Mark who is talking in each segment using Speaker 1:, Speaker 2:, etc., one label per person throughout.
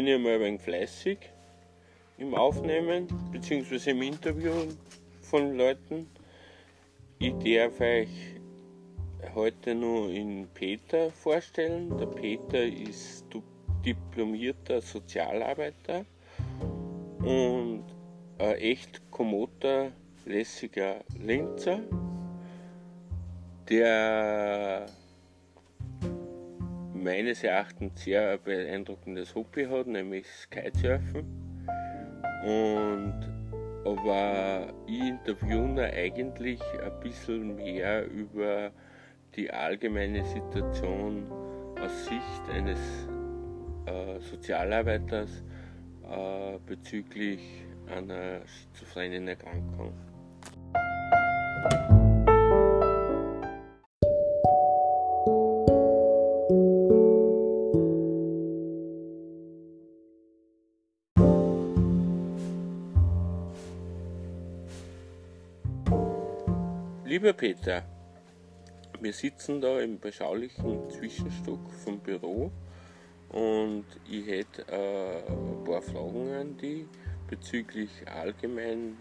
Speaker 1: bin ich mal ein wenig fleißig im Aufnehmen bzw. im Interview von Leuten. Ich darf euch heute nur in Peter vorstellen. Der Peter ist diplomierter Sozialarbeiter und ein echt kommoder, lässiger Linzer, der meines Erachtens sehr beeindruckendes Hobby hat, nämlich Kitesurfen. Und aber ich interviewe eigentlich ein bisschen mehr über die allgemeine Situation aus Sicht eines äh, Sozialarbeiters äh, bezüglich einer schizophrenen Erkrankung. Lieber Peter, wir sitzen da im beschaulichen Zwischenstock vom Büro und ich hätte äh, ein paar Fragen an dich bezüglich allgemein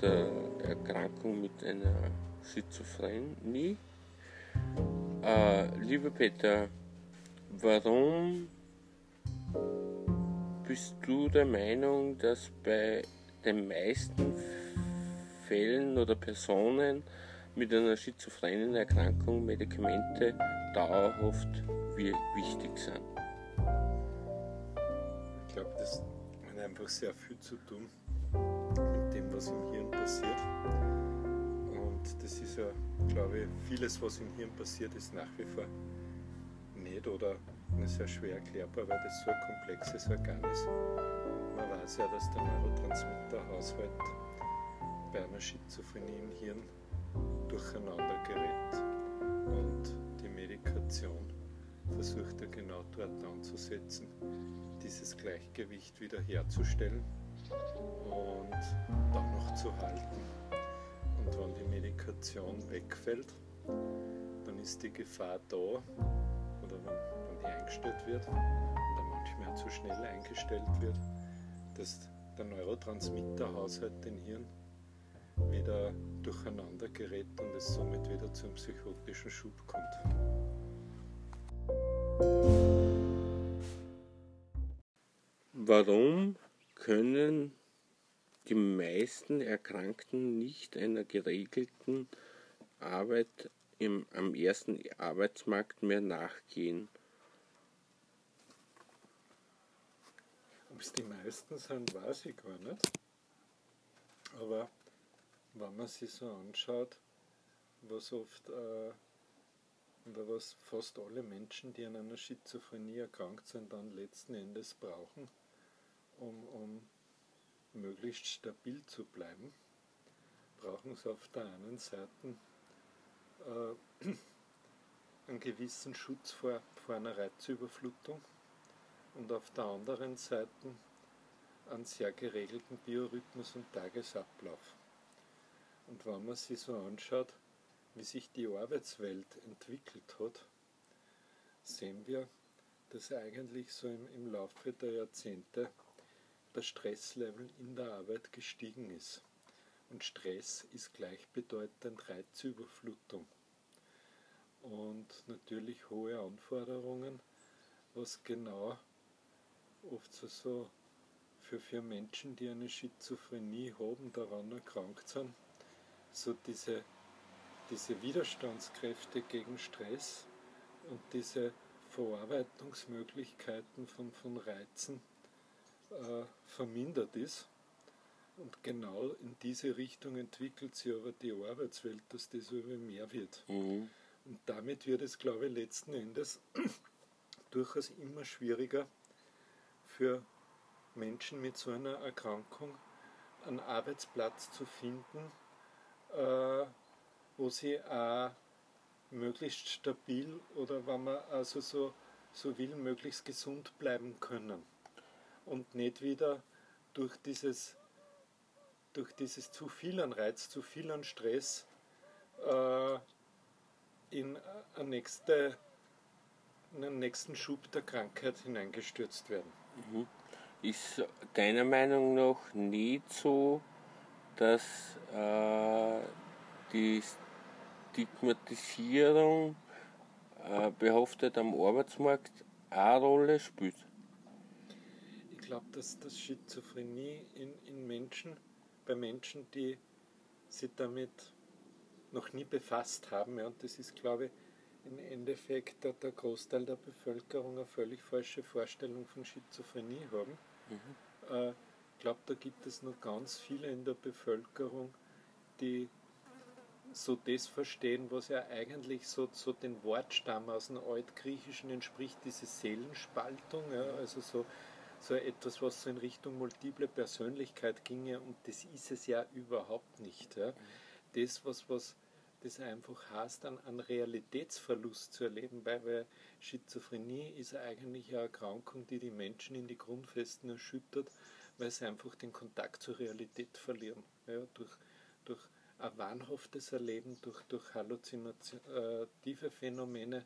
Speaker 1: der Erkrankung mit einer Schizophrenie. Äh, lieber Peter, warum bist du der Meinung, dass bei den meisten Fällen oder Personen mit einer schizophrenen Erkrankung Medikamente dauerhaft wichtig sind.
Speaker 2: Ich glaube, das hat einfach sehr viel zu tun mit dem, was im Hirn passiert. Und das ist ja, glaube ich, vieles, was im Hirn passiert, ist nach wie vor nicht oder sehr schwer erklärbar, weil das so ein komplexes Organ ist. Man weiß ja, dass der Neurotransmitterhaushalt bei einer Schizophrenie im Hirn durcheinander gerät. Und die Medikation versucht er genau dort anzusetzen, dieses Gleichgewicht wieder herzustellen und dann noch zu halten. Und wenn die Medikation wegfällt, dann ist die Gefahr da, oder wenn, wenn die eingestellt wird, oder manchmal zu schnell eingestellt wird, dass der Neurotransmitterhaushalt den Hirn wieder durcheinander gerät und es somit wieder zum psychotischen Schub kommt.
Speaker 1: Warum können die meisten Erkrankten nicht einer geregelten Arbeit im, am ersten Arbeitsmarkt mehr nachgehen?
Speaker 2: Ob es die meisten sind, weiß ich gar nicht. Aber wenn man sich so anschaut, was oft äh, oder was fast alle Menschen, die an einer Schizophrenie erkrankt sind, dann letzten Endes brauchen, um, um möglichst stabil zu bleiben, brauchen sie auf der einen Seite äh, einen gewissen Schutz vor, vor einer Reizüberflutung und auf der anderen Seite einen sehr geregelten Biorhythmus und Tagesablauf. Und wenn man sich so anschaut, wie sich die Arbeitswelt entwickelt hat, sehen wir, dass eigentlich so im, im Laufe der Jahrzehnte der Stresslevel in der Arbeit gestiegen ist. Und Stress ist gleichbedeutend Reizüberflutung. Und natürlich hohe Anforderungen, was genau oft so, so für, für Menschen, die eine Schizophrenie haben, daran erkrankt sind, so diese, diese Widerstandskräfte gegen Stress und diese Verarbeitungsmöglichkeiten von, von Reizen äh, vermindert ist. Und genau in diese Richtung entwickelt sich aber die Arbeitswelt, dass das über mehr wird. Mhm. Und damit wird es, glaube ich, letzten Endes durchaus immer schwieriger für Menschen mit so einer Erkrankung einen Arbeitsplatz zu finden, äh, wo sie auch möglichst stabil oder wenn man also so, so will, möglichst gesund bleiben können und nicht wieder durch dieses, durch dieses zu viel an Reiz, zu viel an Stress äh, in, eine nächste, in einen nächsten Schub der Krankheit hineingestürzt werden.
Speaker 1: Ist deiner Meinung nach nicht so, dass äh, die Stigmatisierung äh, behaftet am Arbeitsmarkt eine Rolle spielt?
Speaker 2: Ich glaube, dass das Schizophrenie in, in Menschen, bei Menschen, die sich damit noch nie befasst haben, ja, und das ist, glaube ich, im Endeffekt der, der Großteil der Bevölkerung eine völlig falsche Vorstellung von Schizophrenie haben. Mhm. Äh, ich glaube, da gibt es noch ganz viele in der Bevölkerung, die so das verstehen, was ja eigentlich so, so den Wortstamm aus dem Altgriechischen entspricht, diese Seelenspaltung, ja, also so, so etwas, was so in Richtung multiple Persönlichkeit ginge und das ist es ja überhaupt nicht. Ja. Das, was, was das einfach heißt, an, an Realitätsverlust zu erleben, weil, weil Schizophrenie ist eigentlich eine Erkrankung, die die Menschen in die Grundfesten erschüttert, weil sie einfach den Kontakt zur Realität verlieren. Ja, durch, durch ein wahnhaftes Erleben, durch, durch halluzinative Phänomene,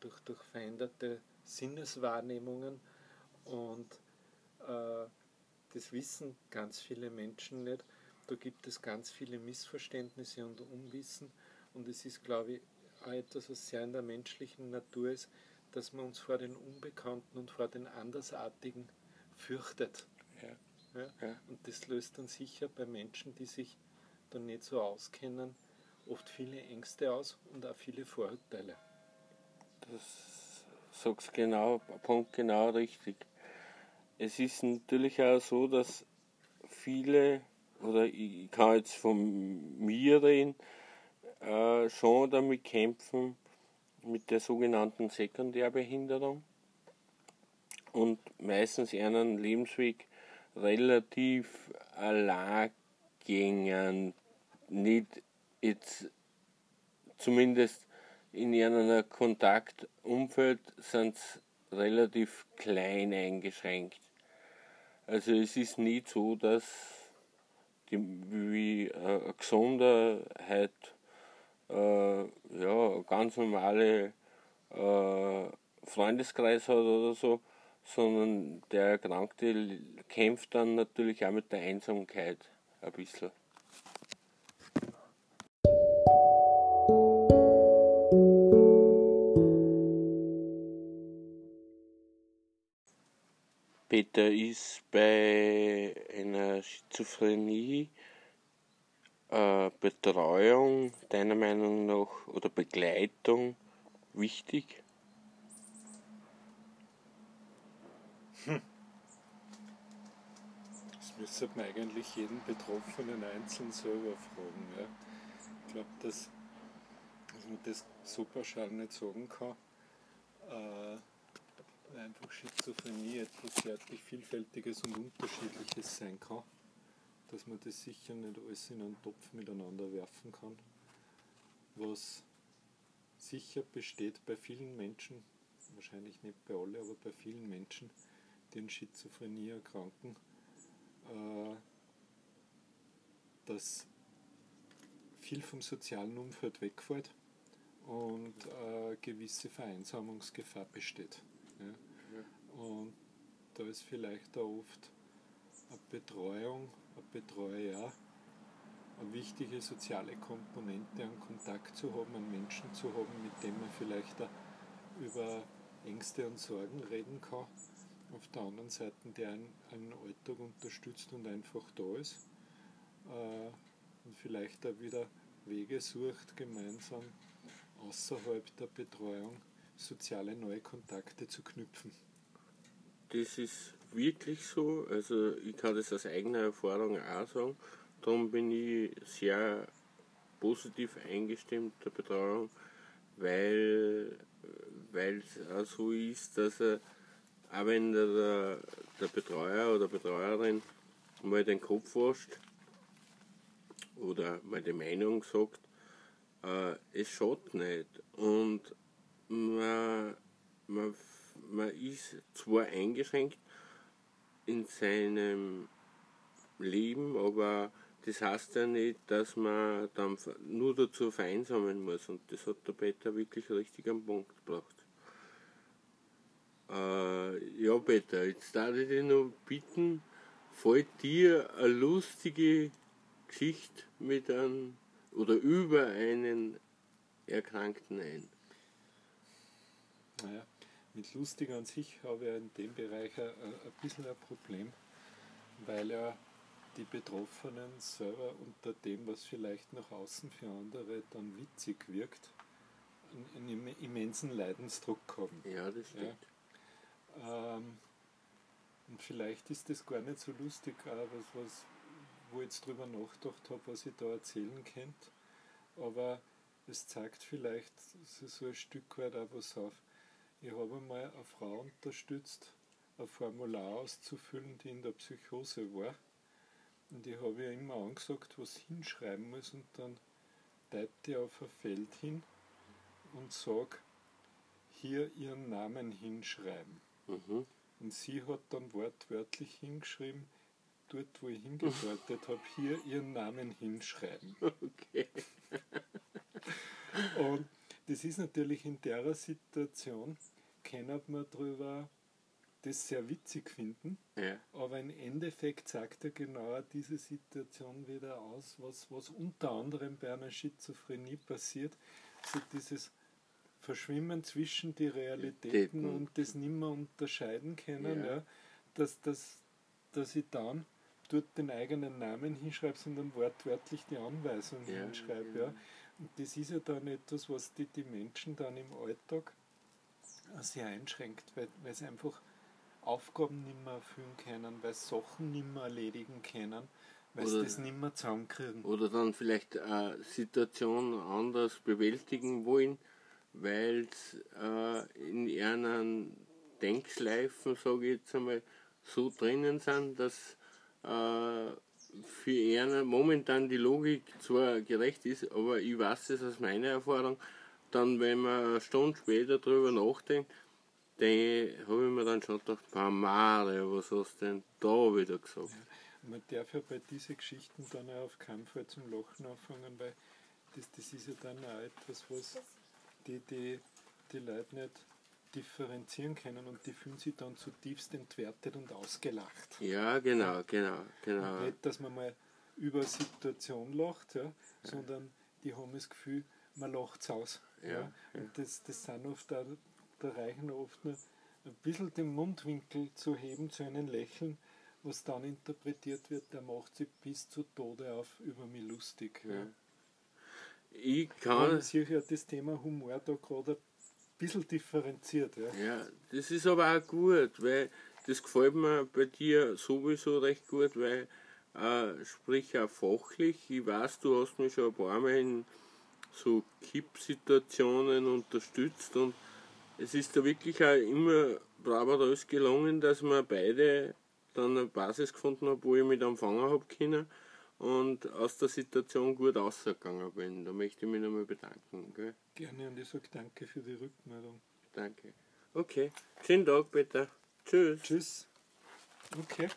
Speaker 2: durch, durch veränderte Sinneswahrnehmungen und äh, das wissen ganz viele Menschen nicht. Da gibt es ganz viele Missverständnisse und Unwissen und es ist, glaube ich, auch etwas, was sehr in der menschlichen Natur ist, dass man uns vor den Unbekannten und vor den Andersartigen fürchtet. Ja. Ja? Und das löst dann sicher bei Menschen, die sich dann nicht so auskennen, oft viele Ängste aus und auch viele Vorurteile.
Speaker 1: Das sagst genau, Punkt genau richtig. Es ist natürlich auch so, dass viele, oder ich kann jetzt von mir reden, äh, schon damit kämpfen, mit der sogenannten Sekundärbehinderung und meistens ihren Lebensweg relativ allein gingen, nicht jetzt zumindest in ihrem Kontaktumfeld sind relativ klein eingeschränkt. Also es ist nicht so, dass die, wie äh, Gesundheit äh, ja, ganz normale äh, Freundeskreis hat oder so, sondern der Erkrankte kämpft dann natürlich auch mit der Einsamkeit ein bisschen. Peter, ist bei einer Schizophrenie äh, Betreuung deiner Meinung nach oder Begleitung wichtig?
Speaker 2: Das müsste man eigentlich jeden Betroffenen einzeln selber fragen. Ja. Ich glaube, dass, dass man das so pauschal nicht sagen kann. Äh, einfach Schizophrenie etwas sehr Vielfältiges und Unterschiedliches sein kann dass man das sicher nicht alles in einen Topf miteinander werfen kann. Was sicher besteht bei vielen Menschen, wahrscheinlich nicht bei allen, aber bei vielen Menschen, die an Schizophrenie erkranken, äh, dass viel vom sozialen Umfeld wegfällt und eine gewisse Vereinsamungsgefahr besteht. Ja. Und da ist vielleicht auch oft eine Betreuung ein Betreuer eine wichtige soziale Komponente, einen Kontakt zu haben, einen Menschen zu haben, mit dem man vielleicht über Ängste und Sorgen reden kann. Auf der anderen Seite, der einen, einen Alltag unterstützt und einfach da ist. Äh, und vielleicht auch wieder Wege sucht, gemeinsam außerhalb der Betreuung soziale neue Kontakte zu knüpfen.
Speaker 1: Das ist wirklich so. Also ich kann das aus eigener Erfahrung auch sagen. Darum bin ich sehr positiv eingestimmt der Betreuung, weil es auch so ist, dass er, auch wenn der, der Betreuer oder Betreuerin mal den Kopf wascht oder mal die Meinung sagt, äh, es schaut nicht. Und man, man, man ist zwar eingeschränkt, in seinem Leben, aber das heißt ja nicht, dass man dann nur dazu vereinsamen muss und das hat der Peter wirklich richtig am Punkt gebracht. Äh, ja, Peter, jetzt darf ich dich noch bitten, fällt dir eine lustige Geschichte mit einem oder über einen Erkrankten ein?
Speaker 2: Naja, mit lustig an sich habe ich in dem Bereich ein, ein bisschen ein Problem, weil ja die Betroffenen selber unter dem, was vielleicht nach außen für andere dann witzig wirkt, einen, immensen Leidensdruck haben.
Speaker 1: Ja, das stimmt.
Speaker 2: Ja. Ähm, und vielleicht ist das gar nicht so lustig, aber was, wo ich jetzt drüber nachgedacht habe, was ich da erzählen könnte. Aber es zeigt vielleicht so ein Stück weit auch was auf. Ich habe einmal eine Frau unterstützt, ein Formular auszufüllen, die in der Psychose war. Und ich habe ihr immer angesagt, was hinschreiben muss und dann deute ich auf ein Feld hin und sage, hier ihren Namen hinschreiben.
Speaker 1: Mhm.
Speaker 2: Und sie hat dann wortwörtlich hingeschrieben, dort wo ich hingedeutet habe, hier ihren Namen hinschreiben.
Speaker 1: Okay.
Speaker 2: Und das ist natürlich in der Situation, kann man darüber das sehr witzig finden,
Speaker 1: Ja.
Speaker 2: aber im Endeffekt sagt er genau diese Situation wieder aus, was, was unter anderem bei einer Schizophrenie passiert, so dieses Verschwimmen zwischen die Realitäten und das nimmer unterscheiden können,
Speaker 1: Ja.
Speaker 2: ja. dass, dass, dass ich dann dort den eigenen Namen hinschreibe, sondern wortwörtlich die Anweisung
Speaker 1: Ja,
Speaker 2: hinschreibe.
Speaker 1: ja.
Speaker 2: Und das ist ja dann etwas, was die, die Menschen dann im Alltag sehr einschränkt, weil, weil sie einfach Aufgaben nicht mehr erfüllen können, weil sie Sachen nicht mehr erledigen können, weil sie
Speaker 1: Oder-
Speaker 2: das nicht mehr zusammenkriegen.
Speaker 1: Oder dann vielleicht eine Situation anders bewältigen wollen, weil sie äh, in ihren Denkschleifen, sage ich jetzt einmal, so drinnen sind, dass äh, für ihn momentan die Logik zwar gerecht ist, aber ich weiß es aus meiner Erfahrung, dann wenn man eine Stunde später drüber nachdenkt, habe ich mir dann schon gedacht, Mario, was hast du denn da wieder gesagt?
Speaker 2: Man darf ja bei diesen Geschichten dann auch auf keinen Fall zum Lachen anfangen, weil das, das ist ja dann auch etwas, was die, die, die Leute nicht differenzieren können und die fühlen sich dann zutiefst entwertet und ausgelacht.
Speaker 1: Ja, genau, genau, genau.
Speaker 2: Und nicht, dass man mal über Situation lacht, ja, sondern die haben das Gefühl, man lacht aus.
Speaker 1: Ja,
Speaker 2: Ja,
Speaker 1: ja.
Speaker 2: Und das, das sind oft auch, da reichen oft nur ein bisschen den Mundwinkel zu heben zu einem Lächeln, was dann interpretiert wird, der macht sich bis zu Tode auf über mich lustig. Ja.
Speaker 1: Ich
Speaker 2: Und
Speaker 1: kann,
Speaker 2: sehe ja das Thema Humor da gerade ein bisschen differenziert. Ja.
Speaker 1: ja, das ist aber auch gut, weil das gefällt mir bei dir sowieso recht gut, weil äh, sprich auch fachlich, ich weiß, du hast mich schon ein paar Mal in so Kippsituationen unterstützt und es ist da wirklich auch immer bravourös gelungen, dass wir beide dann eine Basis gefunden haben, wo ich mit empfangen habe können und aus der Situation gut rausgegangen bin. Da möchte ich mich nochmal bedanken. Gell?
Speaker 2: Gerne und ich sage danke für die Rückmeldung.
Speaker 1: Danke. Okay. Schönen Tag, Peter. Tschüss.
Speaker 2: Tschüss. Okay.